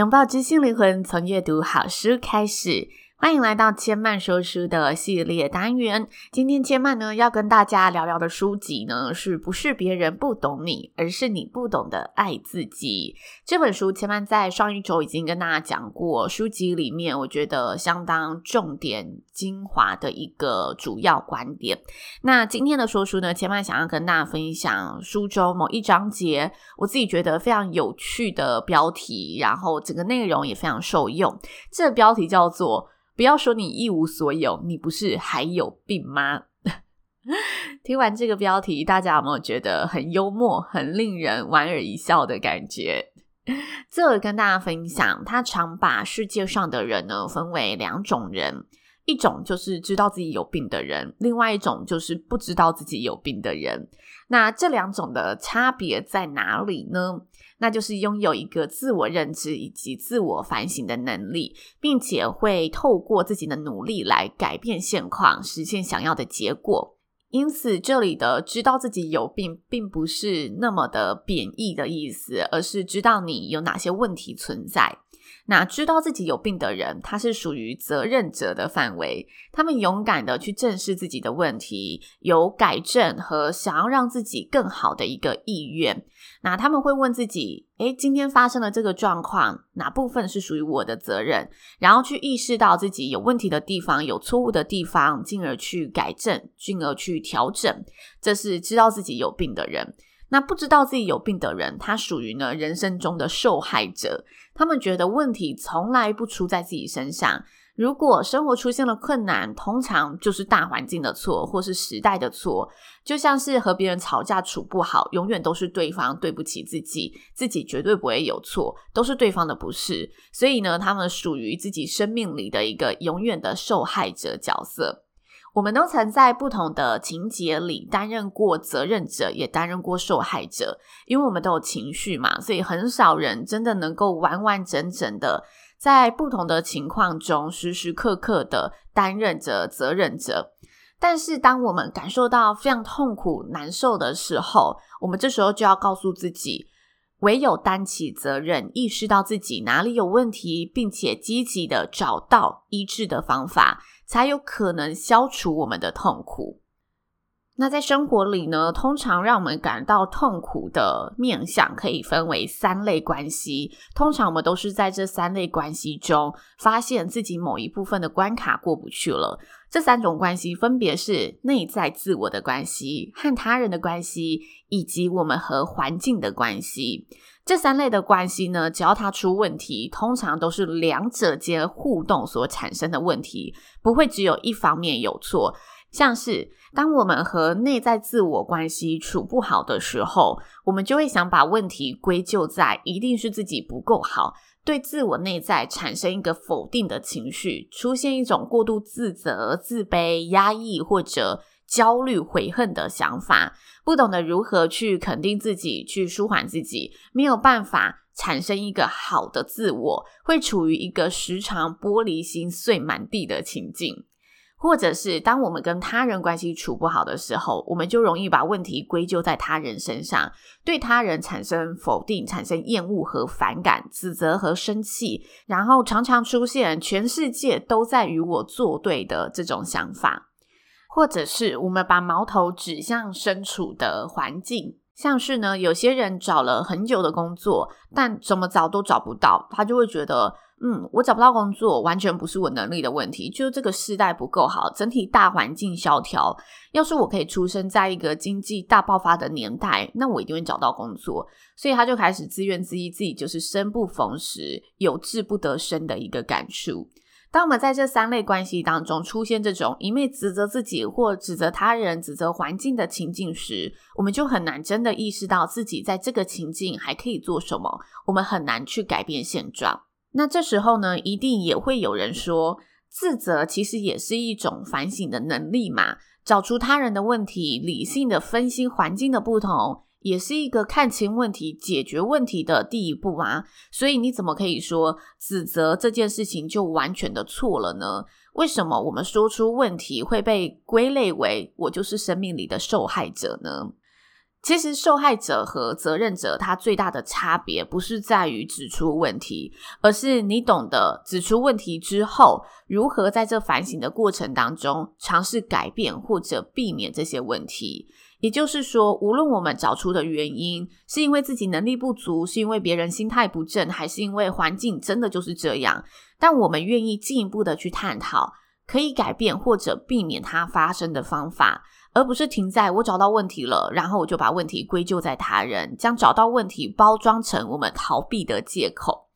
拥抱知性灵魂，从阅读好书开始。欢迎来到千曼说书的系列单元。今天千曼呢要跟大家聊聊的书籍呢，是不是别人不懂你，而是你不懂得爱自己。这本书千嫚在上一周已经跟大家讲过，书籍里面我觉得相当重点精华的一个主要观点。那今天的说书呢，千嫚想要跟大家分享书中某一章节，我自己觉得非常有趣的标题，然后整个内容也非常受用。这个标题叫做。不要说你一无所有，你不是还有病吗？听完这个标题，大家有没有觉得很幽默、很令人莞尔一笑的感觉？这跟大家分享，他常把世界上的人呢分为两种人，一种就是知道自己有病的人，另外一种就是不知道自己有病的人。那这两种的差别在哪里呢？那就是拥有一个自我认知以及自我反省的能力，并且会透过自己的努力来改变现况，实现想要的结果。因此，这里的知道自己有病，并不是那么的贬义的意思，而是知道你有哪些问题存在。那知道自己有病的人，他是属于责任者的范围。他们勇敢的去正视自己的问题，有改正和想要让自己更好的一个意愿。那他们会问自己：诶，今天发生了这个状况，哪部分是属于我的责任？然后去意识到自己有问题的地方，有错误的地方，进而去改正，进而去调整。这是知道自己有病的人。那不知道自己有病的人，他属于呢人生中的受害者。他们觉得问题从来不出在自己身上。如果生活出现了困难，通常就是大环境的错，或是时代的错。就像是和别人吵架处不好，永远都是对方对不起自己，自己绝对不会有错，都是对方的不是。所以呢，他们属于自己生命里的一个永远的受害者角色。我们都曾在不同的情节里担任过责任者，也担任过受害者。因为我们都有情绪嘛，所以很少人真的能够完完整整的在不同的情况中时时刻刻的担任着责任者。但是，当我们感受到非常痛苦、难受的时候，我们这时候就要告诉自己，唯有担起责任，意识到自己哪里有问题，并且积极的找到医治的方法。才有可能消除我们的痛苦。那在生活里呢，通常让我们感到痛苦的面向可以分为三类关系。通常我们都是在这三类关系中，发现自己某一部分的关卡过不去了。这三种关系分别是内在自我的关系、和他人的关系，以及我们和环境的关系。这三类的关系呢，只要它出问题，通常都是两者间互动所产生的问题，不会只有一方面有错。像是当我们和内在自我关系处不好的时候，我们就会想把问题归咎在一定是自己不够好，对自我内在产生一个否定的情绪，出现一种过度自责、自卑、压抑或者焦虑、悔恨的想法，不懂得如何去肯定自己，去舒缓自己，没有办法产生一个好的自我，会处于一个时常玻璃心碎满地的情境。或者是当我们跟他人关系处不好的时候，我们就容易把问题归咎在他人身上，对他人产生否定、产生厌恶和反感、指责和生气，然后常常出现全世界都在与我作对的这种想法。或者是我们把矛头指向身处的环境，像是呢，有些人找了很久的工作，但怎么找都找不到，他就会觉得，嗯，我找不到工作，完全不是我能力的问题，就是这个世代不够好，整体大环境萧条。要是我可以出生在一个经济大爆发的年代，那我一定会找到工作。所以他就开始自怨自艾，自己就是生不逢时，有志不得生的一个感触。当我们在这三类关系当中出现这种一味指责自己或指责他人、指责环境的情境时，我们就很难真的意识到自己在这个情境还可以做什么。我们很难去改变现状。那这时候呢，一定也会有人说，自责其实也是一种反省的能力嘛，找出他人的问题，理性的分析环境的不同。也是一个看清问题、解决问题的第一步啊，所以你怎么可以说指责这件事情就完全的错了呢？为什么我们说出问题会被归类为我就是生命里的受害者呢？其实受害者和责任者他最大的差别不是在于指出问题，而是你懂得指出问题之后，如何在这反省的过程当中尝试改变或者避免这些问题。也就是说，无论我们找出的原因是因为自己能力不足，是因为别人心态不正，还是因为环境真的就是这样，但我们愿意进一步的去探讨可以改变或者避免它发生的方法，而不是停在我找到问题了，然后我就把问题归咎在他人，将找到问题包装成我们逃避的借口。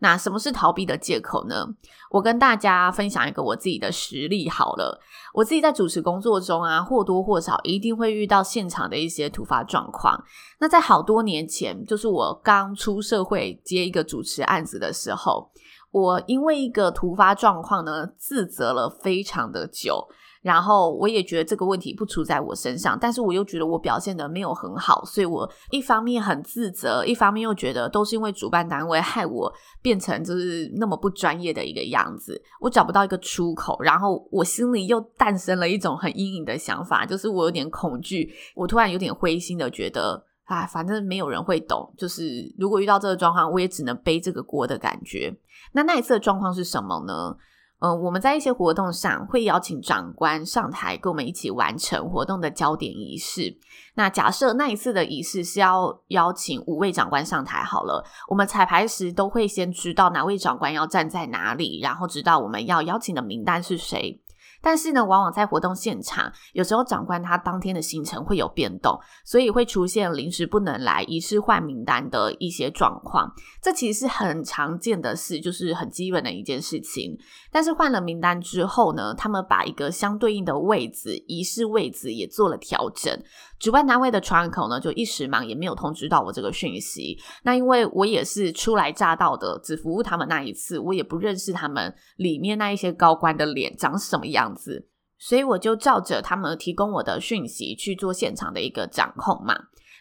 那什么是逃避的借口呢？我跟大家分享一个我自己的实例好了。我自己在主持工作中啊，或多或少一定会遇到现场的一些突发状况。那在好多年前，就是我刚出社会接一个主持案子的时候，我因为一个突发状况呢，自责了非常的久。然后我也觉得这个问题不出在我身上，但是我又觉得我表现得没有很好，所以我一方面很自责，一方面又觉得都是因为主办单位害我变成就是那么不专业的一个样子，我找不到一个出口，然后我心里又诞生了一种很阴影的想法，就是我有点恐惧，我突然有点灰心的觉得，啊，反正没有人会懂，就是如果遇到这个状况，我也只能背这个锅的感觉。那那一次的状况是什么呢？嗯、我们在一些活动上会邀请长官上台跟我们一起完成活动的焦点仪式。那假设那一次的仪式是要邀请五位长官上台好了，我们彩排时都会先知道哪位长官要站在哪里，然后知道我们要邀请的名单是谁。但是呢，往往在活动现场，有时候长官他当天的行程会有变动，所以会出现临时不能来、仪式换名单的一些状况。这其实是很常见的事，就是很基本的一件事情。但是换了名单之后呢，他们把一个相对应的位置、仪式位置也做了调整。主办单位的窗口呢，就一时忙，也没有通知到我这个讯息。那因为我也是初来乍到的，只服务他们那一次，我也不认识他们里面那一些高官的脸长什么样子，所以我就照着他们提供我的讯息去做现场的一个掌控嘛。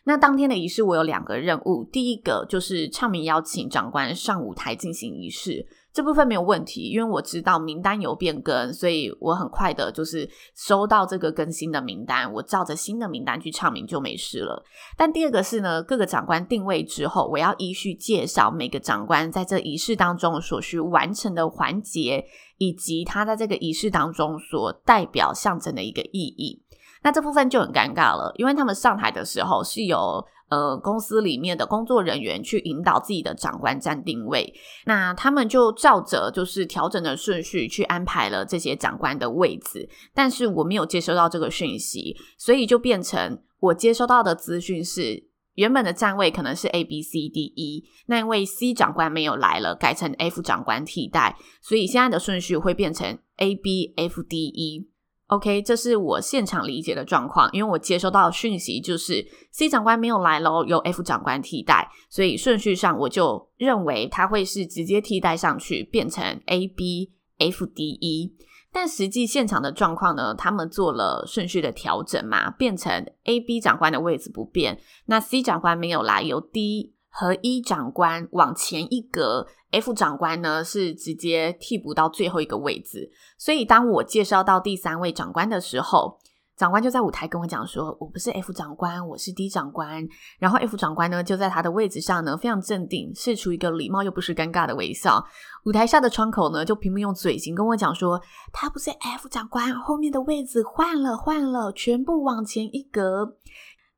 那当天的仪式我有两个任务，第一个就是唱名邀请长官上舞台进行仪式。这部分没有问题，因为我知道名单有变更，所以我很快的就是收到这个更新的名单，我照着新的名单去唱名就没事了。但第二个是呢，各个长官定位之后，我要依序介绍每个长官在这仪式当中所需完成的环节，以及他在这个仪式当中所代表象征的一个意义。那这部分就很尴尬了，因为他们上台的时候是有。呃，公司里面的工作人员去引导自己的长官站定位，那他们就照着就是调整的顺序去安排了这些长官的位置，但是我没有接收到这个讯息，所以就变成我接收到的资讯是原本的站位可能是 A B C D E，那因为 C 长官没有来了，改成 F 长官替代，所以现在的顺序会变成 A B F D E。OK，这是我现场理解的状况，因为我接收到讯息就是 C 长官没有来咯，由 F 长官替代，所以顺序上我就认为他会是直接替代上去，变成 A B F D E。但实际现场的状况呢，他们做了顺序的调整嘛，变成 A B 长官的位置不变，那 C 长官没有来，由 D 和 E 长官往前一格。F 长官呢是直接替补到最后一个位置，所以当我介绍到第三位长官的时候，长官就在舞台跟我讲说：“我不是 F 长官，我是 D 长官。”然后 F 长官呢就在他的位置上呢非常镇定，是出一个礼貌又不失尴尬的微笑。舞台下的窗口呢就拼命用嘴型跟我讲说：“他不是 F 长官，后面的位置换了换了，全部往前一格。”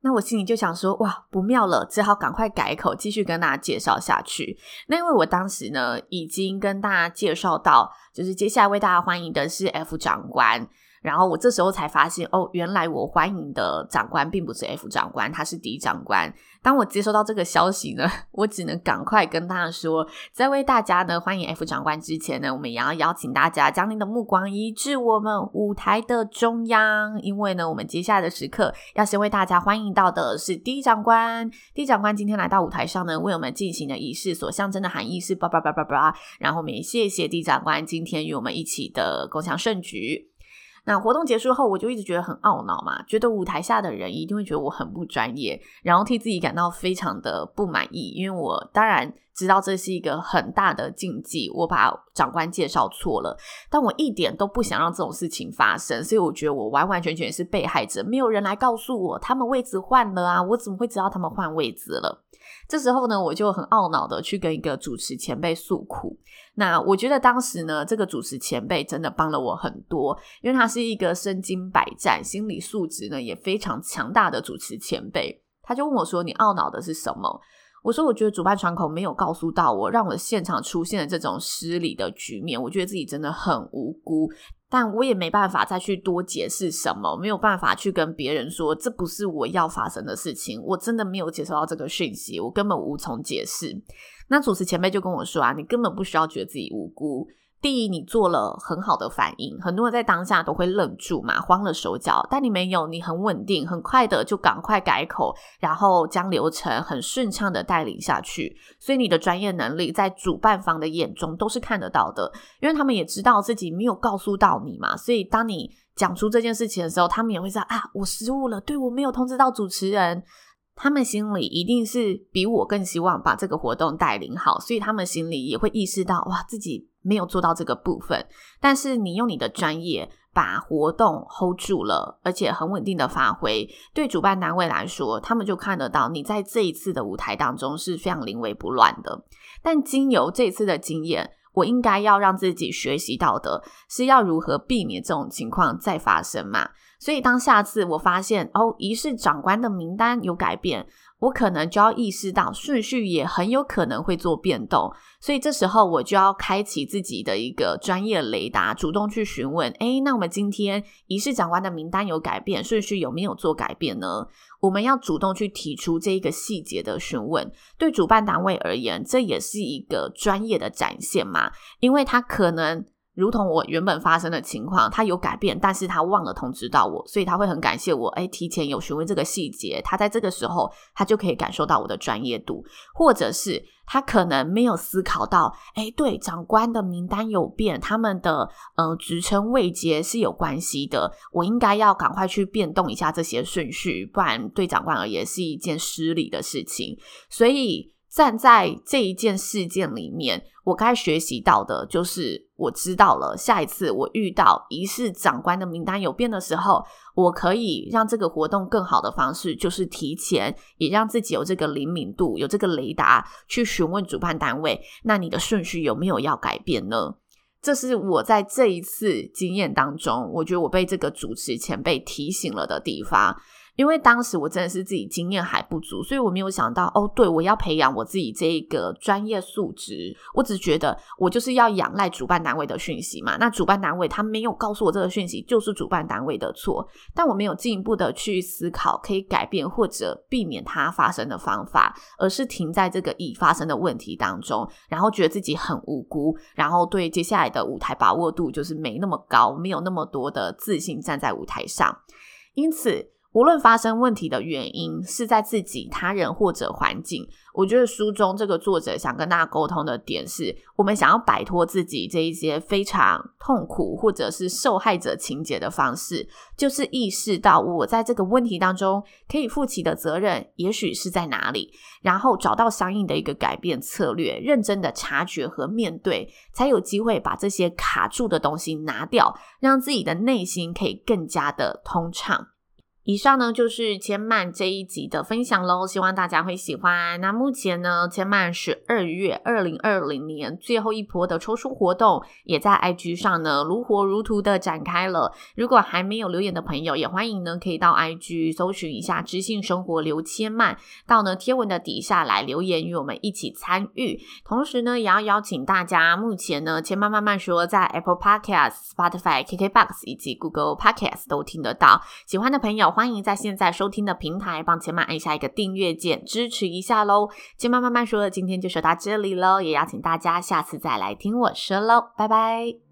那我心里就想说，哇，不妙了，只好赶快改口，继续跟大家介绍下去。那因为我当时呢，已经跟大家介绍到，就是接下来为大家欢迎的是 F 长官。然后我这时候才发现，哦，原来我欢迎的长官并不是 F 长官，他是 D 长官。当我接收到这个消息呢，我只能赶快跟他说，在为大家呢欢迎 F 长官之前呢，我们也要邀请大家将您的目光移至我们舞台的中央，因为呢，我们接下来的时刻要先为大家欢迎到的是 D 长官。D 长官今天来到舞台上呢，为我们进行的仪式所象征的含义是叭叭叭叭叭，然后我们也谢谢 D 长官今天与我们一起的共襄盛举。那活动结束后，我就一直觉得很懊恼嘛，觉得舞台下的人一定会觉得我很不专业，然后替自己感到非常的不满意，因为我当然知道这是一个很大的禁忌，我把长官介绍错了，但我一点都不想让这种事情发生，所以我觉得我完完全全是被害者，没有人来告诉我他们位置换了啊，我怎么会知道他们换位置了？这时候呢，我就很懊恼的去跟一个主持前辈诉苦。那我觉得当时呢，这个主持前辈真的帮了我很多，因为他是一个身经百战、心理素质呢也非常强大的主持前辈。他就问我说：“你懊恼的是什么？”我说：“我觉得主办窗口没有告诉到我，让我现场出现了这种失礼的局面，我觉得自己真的很无辜。”但我也没办法再去多解释什么，没有办法去跟别人说这不是我要发生的事情。我真的没有接收到这个讯息，我根本无从解释。那主持前辈就跟我说啊，你根本不需要觉得自己无辜。第一，你做了很好的反应，很多人在当下都会愣住嘛，慌了手脚。但你没有，你很稳定，很快的就赶快改口，然后将流程很顺畅的带领下去。所以你的专业能力在主办方的眼中都是看得到的，因为他们也知道自己没有告诉到你嘛。所以当你讲出这件事情的时候，他们也会说啊，我失误了，对，我没有通知到主持人。他们心里一定是比我更希望把这个活动带领好，所以他们心里也会意识到，哇，自己没有做到这个部分。但是你用你的专业把活动 hold 住了，而且很稳定的发挥，对主办单位来说，他们就看得到你在这一次的舞台当中是非常临危不乱的。但经由这次的经验，我应该要让自己学习到的是要如何避免这种情况再发生嘛。所以，当下次我发现哦，仪式长官的名单有改变，我可能就要意识到顺序也很有可能会做变动。所以这时候我就要开启自己的一个专业雷达，主动去询问：诶，那我们今天仪式长官的名单有改变，顺序有没有做改变呢？我们要主动去提出这一个细节的询问。对主办单位而言，这也是一个专业的展现嘛，因为他可能。如同我原本发生的情况，他有改变，但是他忘了通知到我，所以他会很感谢我，诶，提前有询问这个细节，他在这个时候，他就可以感受到我的专业度，或者是他可能没有思考到，诶，对，长官的名单有变，他们的呃职称位阶是有关系的，我应该要赶快去变动一下这些顺序，不然对长官而言是一件失礼的事情，所以。站在这一件事件里面，我该学习到的就是，我知道了，下一次我遇到仪式长官的名单有变的时候，我可以让这个活动更好的方式，就是提前也让自己有这个灵敏度，有这个雷达去询问主办单位，那你的顺序有没有要改变呢？这是我在这一次经验当中，我觉得我被这个主持前辈提醒了的地方。因为当时我真的是自己经验还不足，所以我没有想到哦，对，我要培养我自己这一个专业素质。我只觉得我就是要仰赖主办单位的讯息嘛。那主办单位他没有告诉我这个讯息，就是主办单位的错。但我没有进一步的去思考可以改变或者避免它发生的方法，而是停在这个已发生的问题当中，然后觉得自己很无辜，然后对接下来的舞台把握度就是没那么高，没有那么多的自信站在舞台上，因此。无论发生问题的原因是在自己、他人或者环境，我觉得书中这个作者想跟大家沟通的点是，我们想要摆脱自己这一些非常痛苦或者是受害者情节的方式，就是意识到我在这个问题当中可以负起的责任，也许是在哪里，然后找到相应的一个改变策略，认真的察觉和面对，才有机会把这些卡住的东西拿掉，让自己的内心可以更加的通畅。以上呢就是千曼这一集的分享喽，希望大家会喜欢。那目前呢，千曼十二月二零二零年最后一波的抽书活动也在 IG 上呢如火如荼的展开了。如果还没有留言的朋友，也欢迎呢可以到 IG 搜寻一下知性生活刘千曼，到呢贴文的底下来留言与我们一起参与。同时呢，也要邀请大家，目前呢千曼慢慢说在 Apple Podcast、Spotify、KKBox 以及 Google Podcast 都听得到。喜欢的朋友。欢迎在现在收听的平台帮钱妈按下一个订阅键，支持一下喽！钱妈慢慢说，今天就说到这里喽，也邀请大家下次再来听我说喽，拜拜。